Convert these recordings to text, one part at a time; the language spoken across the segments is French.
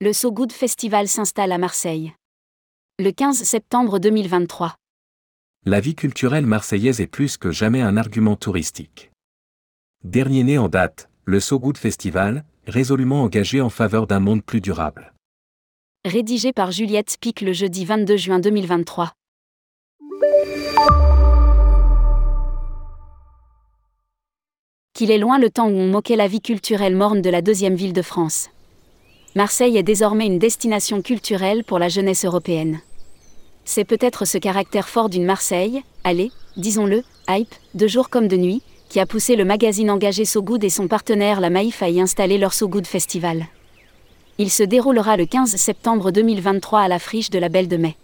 Le So Good Festival s'installe à Marseille. Le 15 septembre 2023. La vie culturelle marseillaise est plus que jamais un argument touristique. Dernier né en date, le So Good Festival, résolument engagé en faveur d'un monde plus durable. Rédigé par Juliette Pic le jeudi 22 juin 2023. Qu'il est loin le temps où on moquait la vie culturelle morne de la deuxième ville de France. Marseille est désormais une destination culturelle pour la jeunesse européenne. C'est peut-être ce caractère fort d'une Marseille, allez, disons-le, hype, de jour comme de nuit, qui a poussé le magazine engagé So Good et son partenaire La Maïf à y installer leur So Good Festival. Il se déroulera le 15 septembre 2023 à la friche de la Belle de Mai.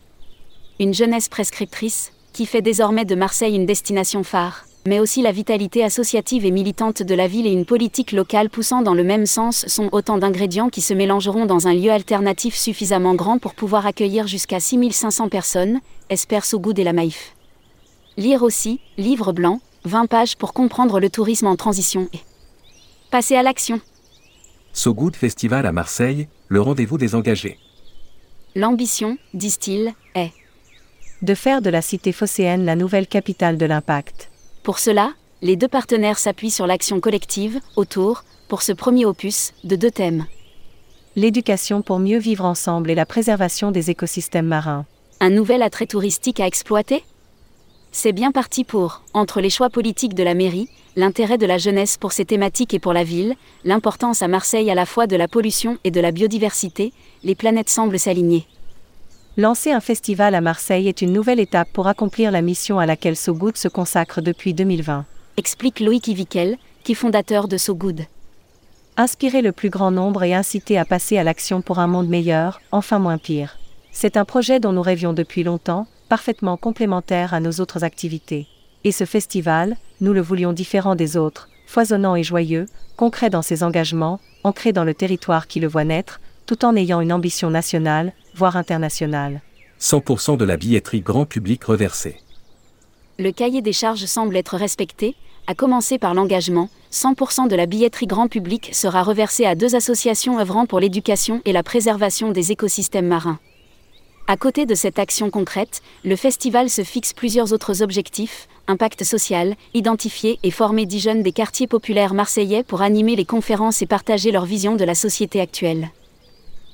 Une jeunesse prescriptrice, qui fait désormais de Marseille une destination phare, mais aussi la vitalité associative et militante de la ville et une politique locale poussant dans le même sens sont autant d'ingrédients qui se mélangeront dans un lieu alternatif suffisamment grand pour pouvoir accueillir jusqu'à 6500 personnes, espère Sogoud et la Maïf. Lire aussi, livre blanc, 20 pages pour comprendre le tourisme en transition et passer à l'action. So Good Festival à Marseille, le rendez-vous des engagés. L'ambition, disent-ils, est de faire de la cité phocéenne la nouvelle capitale de l'impact. Pour cela, les deux partenaires s'appuient sur l'action collective, autour, pour ce premier opus, de deux thèmes. L'éducation pour mieux vivre ensemble et la préservation des écosystèmes marins. Un nouvel attrait touristique à exploiter? C'est bien parti pour, entre les choix politiques de la mairie, l'intérêt de la jeunesse pour ces thématiques et pour la ville, l'importance à Marseille à la fois de la pollution et de la biodiversité, les planètes semblent s'aligner. Lancer un festival à Marseille est une nouvelle étape pour accomplir la mission à laquelle So Good se consacre depuis 2020. Explique Loïc Ivikel, qui est fondateur de So Good. Inspirer le plus grand nombre et inciter à passer à l'action pour un monde meilleur, enfin moins pire. C'est un projet dont nous rêvions depuis longtemps, parfaitement complémentaire à nos autres activités. Et ce festival, nous le voulions différent des autres, foisonnant et joyeux, concret dans ses engagements, ancré dans le territoire qui le voit naître, tout en ayant une ambition nationale, voire internationale. 100% de la billetterie grand public reversée. Le cahier des charges semble être respecté, à commencer par l'engagement, 100% de la billetterie grand public sera reversée à deux associations œuvrant pour l'éducation et la préservation des écosystèmes marins. À côté de cette action concrète, le festival se fixe plusieurs autres objectifs, impact social, identifier et former dix jeunes des quartiers populaires marseillais pour animer les conférences et partager leur vision de la société actuelle.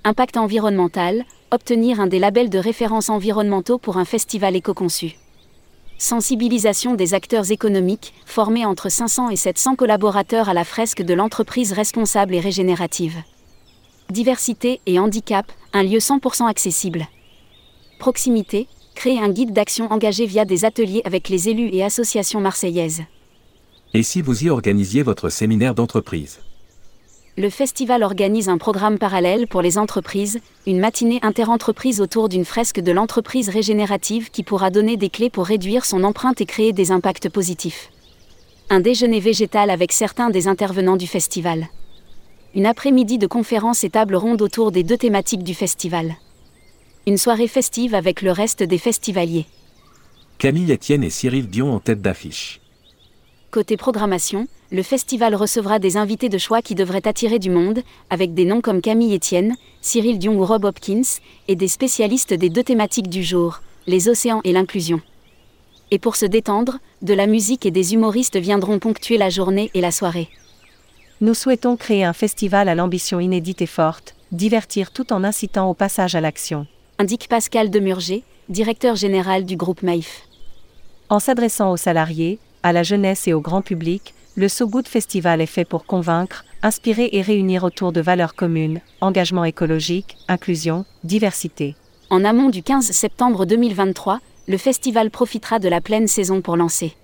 Impact environnemental, obtenir un des labels de référence environnementaux pour un festival éco-conçu. Sensibilisation des acteurs économiques, formés entre 500 et 700 collaborateurs à la fresque de l'entreprise responsable et régénérative. Diversité et handicap, un lieu 100% accessible. Proximité, créer un guide d'action engagé via des ateliers avec les élus et associations marseillaises. Et si vous y organisiez votre séminaire d'entreprise? Le festival organise un programme parallèle pour les entreprises, une matinée interentreprise autour d'une fresque de l'entreprise régénérative qui pourra donner des clés pour réduire son empreinte et créer des impacts positifs. Un déjeuner végétal avec certains des intervenants du festival. Une après-midi de conférences et tables rondes autour des deux thématiques du festival. Une soirée festive avec le reste des festivaliers. Camille Etienne et Cyril Dion en tête d'affiche. Côté programmation, le festival recevra des invités de choix qui devraient attirer du monde, avec des noms comme Camille Etienne, Cyril Dion ou Rob Hopkins, et des spécialistes des deux thématiques du jour, les océans et l'inclusion. Et pour se détendre, de la musique et des humoristes viendront ponctuer la journée et la soirée. Nous souhaitons créer un festival à l'ambition inédite et forte, divertir tout en incitant au passage à l'action. Indique Pascal Demurger, directeur général du groupe Maïf. En s'adressant aux salariés, à la jeunesse et au grand public, le So Good Festival est fait pour convaincre, inspirer et réunir autour de valeurs communes, engagement écologique, inclusion, diversité. En amont du 15 septembre 2023, le festival profitera de la pleine saison pour lancer.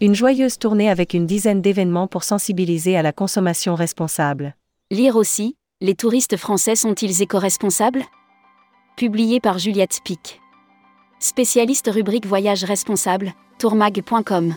Une joyeuse tournée avec une dizaine d'événements pour sensibiliser à la consommation responsable. Lire aussi, les touristes français sont-ils éco-responsables? Publié par Juliette Pic. Spécialiste rubrique Voyage responsable, tourmag.com.